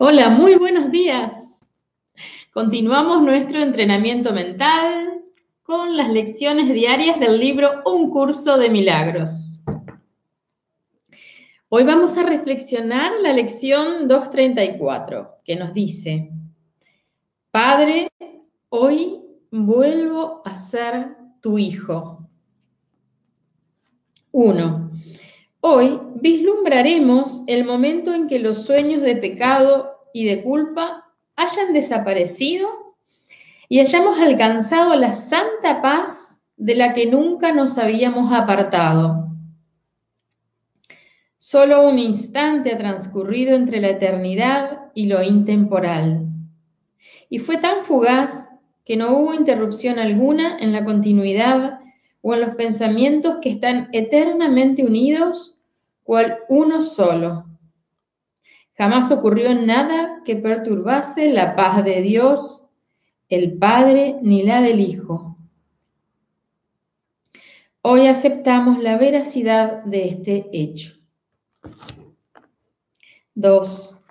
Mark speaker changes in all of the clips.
Speaker 1: Hola, muy buenos días. Continuamos nuestro entrenamiento mental con las lecciones diarias del libro Un curso de milagros. Hoy vamos a reflexionar la lección 234, que nos dice, Padre, hoy vuelvo a ser tu hijo. 1. Hoy vislumbraremos el momento en que los sueños de pecado y de culpa hayan desaparecido y hayamos alcanzado la santa paz de la que nunca nos habíamos apartado. Solo un instante ha transcurrido entre la eternidad y lo intemporal. Y fue tan fugaz que no hubo interrupción alguna en la continuidad o en los pensamientos que están eternamente unidos, cual uno solo. Jamás ocurrió nada que perturbase la paz de Dios, el Padre, ni la del Hijo. Hoy aceptamos la veracidad de este hecho. 2.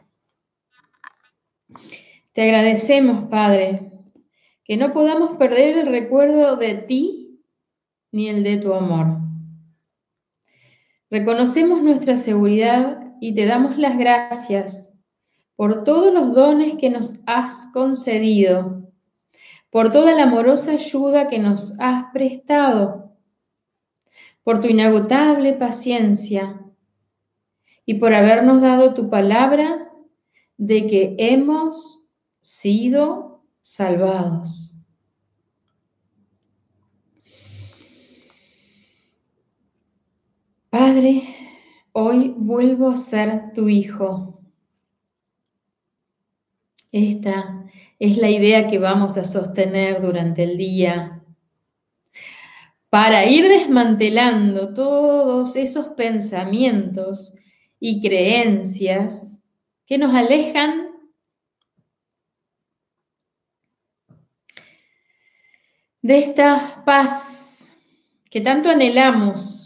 Speaker 1: Te agradecemos, Padre, que no podamos perder el recuerdo de ti ni el de tu amor. Reconocemos nuestra seguridad y te damos las gracias por todos los dones que nos has concedido, por toda la amorosa ayuda que nos has prestado, por tu inagotable paciencia y por habernos dado tu palabra de que hemos sido salvados. Padre, hoy vuelvo a ser tu hijo. Esta es la idea que vamos a sostener durante el día para ir desmantelando todos esos pensamientos y creencias que nos alejan de esta paz que tanto anhelamos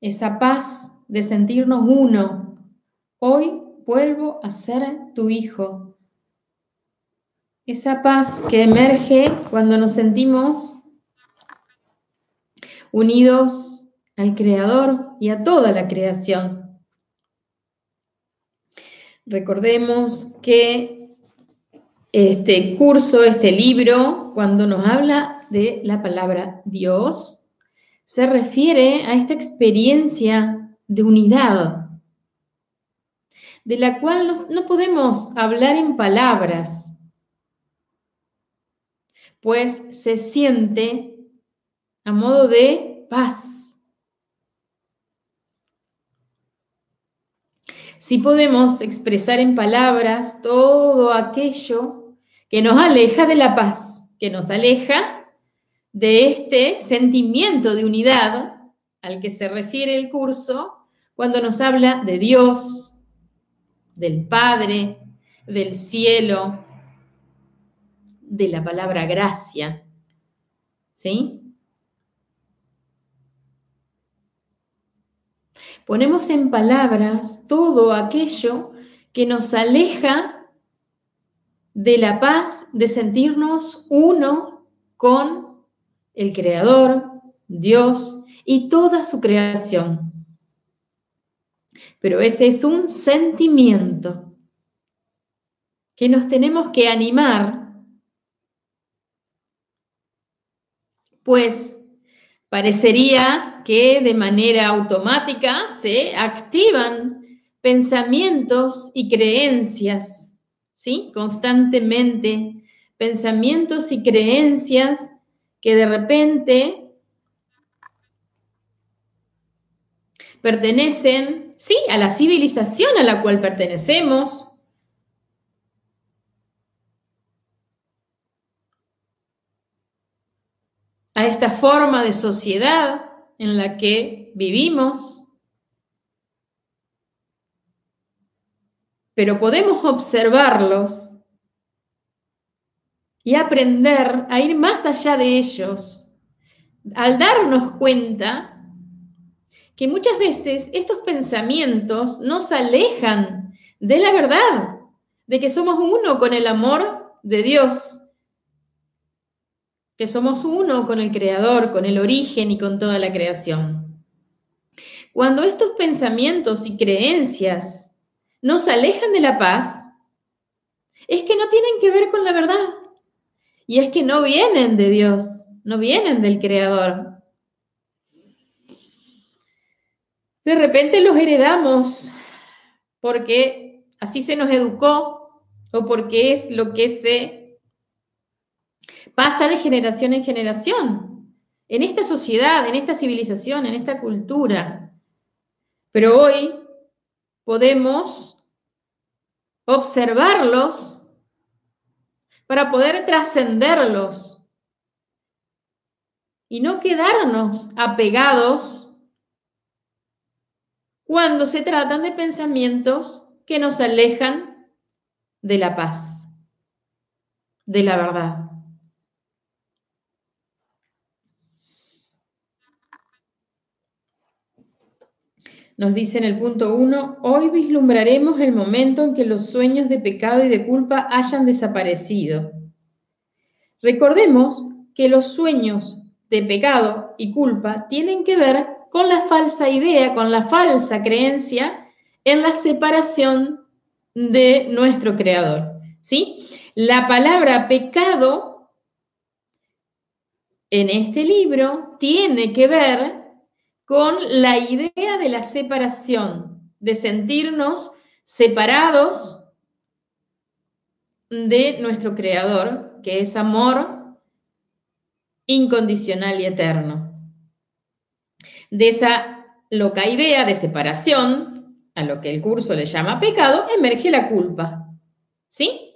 Speaker 1: esa paz de sentirnos uno. Hoy vuelvo a ser tu hijo. Esa paz que emerge cuando nos sentimos unidos al Creador y a toda la creación. Recordemos que este curso, este libro, cuando nos habla de la palabra Dios, se refiere a esta experiencia de unidad, de la cual no podemos hablar en palabras, pues se siente a modo de paz. Si podemos expresar en palabras todo aquello que nos aleja de la paz, que nos aleja de este sentimiento de unidad al que se refiere el curso cuando nos habla de Dios, del Padre, del cielo, de la palabra gracia. ¿Sí? Ponemos en palabras todo aquello que nos aleja de la paz de sentirnos uno con el Creador, Dios y toda su creación. Pero ese es un sentimiento que nos tenemos que animar, pues parecería que de manera automática se activan pensamientos y creencias, ¿sí? Constantemente, pensamientos y creencias que de repente pertenecen, sí, a la civilización a la cual pertenecemos. a esta forma de sociedad en la que vivimos. Pero podemos observarlos y aprender a ir más allá de ellos al darnos cuenta que muchas veces estos pensamientos nos alejan de la verdad, de que somos uno con el amor de Dios, que somos uno con el Creador, con el origen y con toda la creación. Cuando estos pensamientos y creencias nos alejan de la paz, es que no tienen que ver con la verdad. Y es que no vienen de Dios, no vienen del Creador. De repente los heredamos porque así se nos educó o porque es lo que se pasa de generación en generación en esta sociedad, en esta civilización, en esta cultura. Pero hoy podemos observarlos para poder trascenderlos y no quedarnos apegados cuando se tratan de pensamientos que nos alejan de la paz, de la verdad. Nos dice en el punto 1, hoy vislumbraremos el momento en que los sueños de pecado y de culpa hayan desaparecido. Recordemos que los sueños de pecado y culpa tienen que ver con la falsa idea, con la falsa creencia en la separación de nuestro creador. ¿Sí? La palabra pecado en este libro tiene que ver con la idea de la separación, de sentirnos separados de nuestro Creador, que es amor incondicional y eterno. De esa loca idea de separación, a lo que el curso le llama pecado, emerge la culpa. ¿Sí?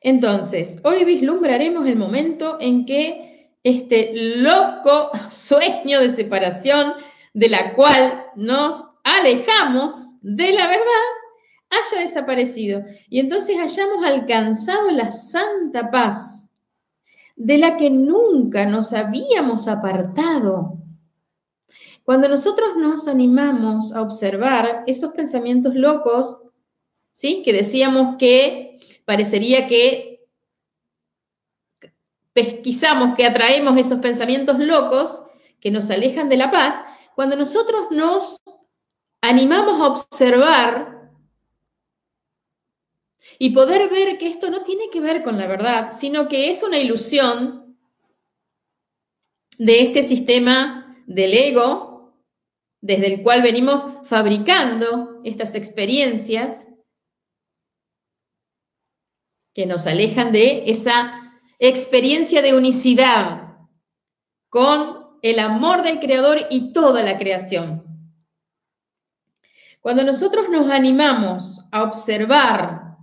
Speaker 1: Entonces, hoy vislumbraremos el momento en que este loco sueño de separación de la cual nos alejamos de la verdad haya desaparecido y entonces hayamos alcanzado la santa paz de la que nunca nos habíamos apartado. Cuando nosotros nos animamos a observar esos pensamientos locos, ¿sí? Que decíamos que parecería que pesquisamos, que atraemos esos pensamientos locos que nos alejan de la paz, cuando nosotros nos animamos a observar y poder ver que esto no tiene que ver con la verdad, sino que es una ilusión de este sistema del ego, desde el cual venimos fabricando estas experiencias que nos alejan de esa experiencia de unicidad con el amor del Creador y toda la creación. Cuando nosotros nos animamos a observar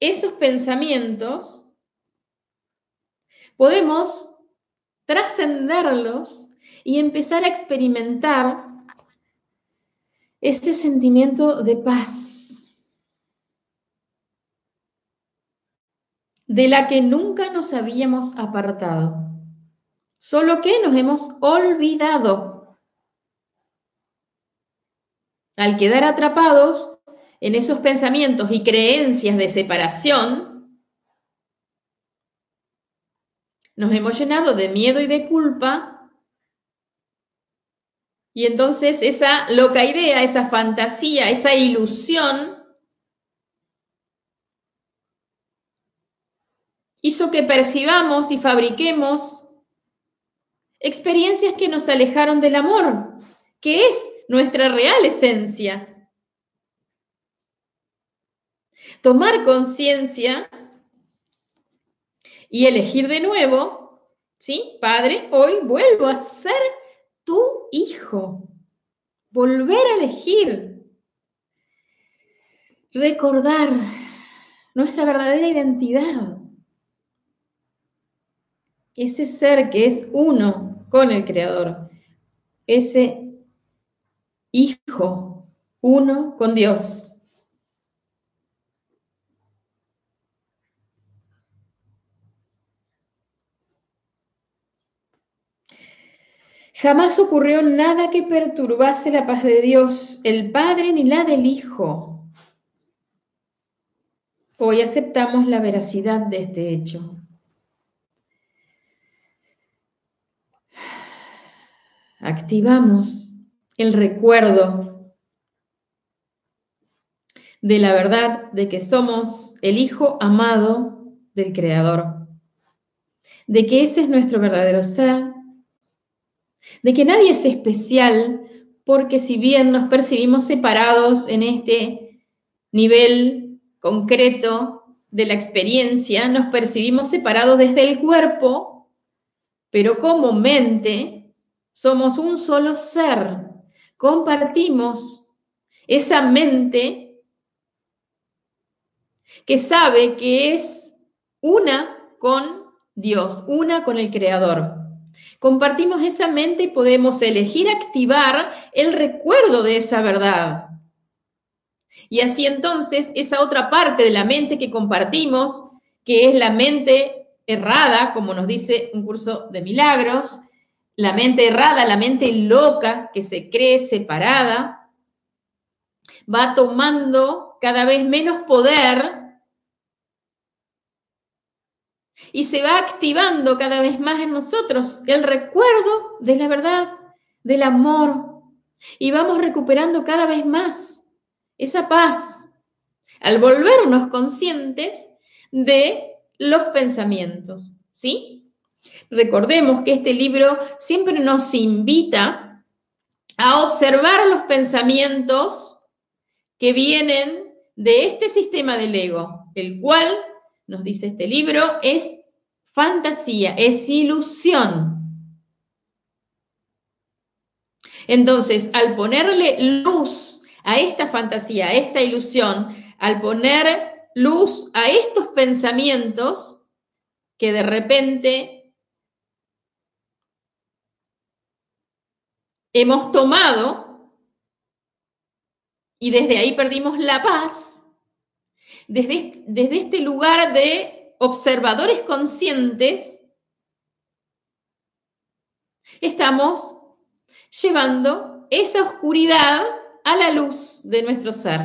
Speaker 1: esos pensamientos, podemos trascenderlos y empezar a experimentar ese sentimiento de paz de la que nunca nos habíamos apartado, solo que nos hemos olvidado. Al quedar atrapados en esos pensamientos y creencias de separación, nos hemos llenado de miedo y de culpa y entonces esa loca idea, esa fantasía, esa ilusión hizo que percibamos y fabriquemos experiencias que nos alejaron del amor, que es nuestra real esencia. Tomar conciencia y elegir de nuevo, ¿sí? Padre, hoy vuelvo a ser tu hijo. Volver a elegir. Recordar nuestra verdadera identidad. Ese ser que es uno con el Creador. Ese hijo uno con Dios. Jamás ocurrió nada que perturbase la paz de Dios, el Padre, ni la del Hijo. Hoy aceptamos la veracidad de este hecho. Activamos el recuerdo de la verdad de que somos el Hijo amado del Creador, de que ese es nuestro verdadero ser de que nadie es especial porque si bien nos percibimos separados en este nivel concreto de la experiencia, nos percibimos separados desde el cuerpo, pero como mente somos un solo ser, compartimos esa mente que sabe que es una con Dios, una con el Creador. Compartimos esa mente y podemos elegir activar el recuerdo de esa verdad. Y así entonces, esa otra parte de la mente que compartimos, que es la mente errada, como nos dice un curso de milagros, la mente errada, la mente loca que se cree separada, va tomando cada vez menos poder y se va activando cada vez más en nosotros el recuerdo de la verdad, del amor, y vamos recuperando cada vez más esa paz al volvernos conscientes de los pensamientos, ¿sí? Recordemos que este libro siempre nos invita a observar los pensamientos que vienen de este sistema del ego, el cual nos dice este libro, es fantasía, es ilusión. Entonces, al ponerle luz a esta fantasía, a esta ilusión, al poner luz a estos pensamientos que de repente hemos tomado y desde ahí perdimos la paz, desde, este lugar de observadores conscientes, estamos llevando esa oscuridad a la luz de nuestro ser.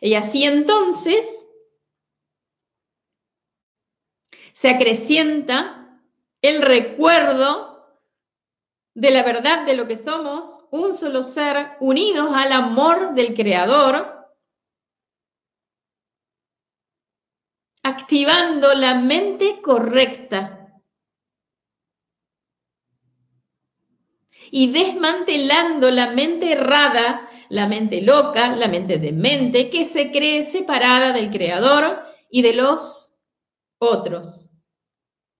Speaker 1: Y así entonces se acrecienta el recuerdo de la verdad de lo que somos, un solo ser, unidos al amor del Creador, activando la mente correcta y desmantelando la mente errada, la mente loca, la mente demente, que se cree separada del creador y de los otros,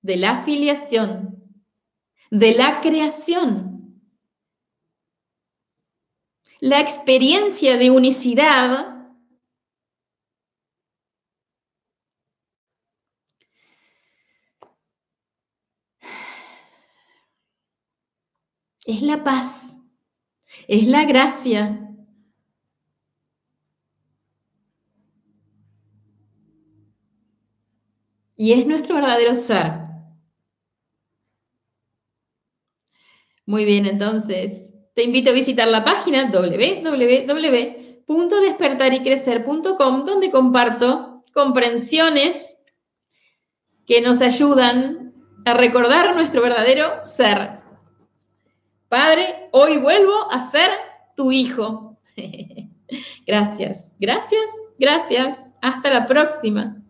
Speaker 1: de la afiliación, de la creación. La experiencia de unicidad es la paz, es la gracia. Y es nuestro verdadero ser. Muy bien, entonces, te invito a visitar la página www.despertarycrecer.com donde comparto comprensiones que nos ayudan a recordar nuestro verdadero ser. Padre, hoy vuelvo a ser tu hijo. gracias, gracias, gracias. Hasta la próxima.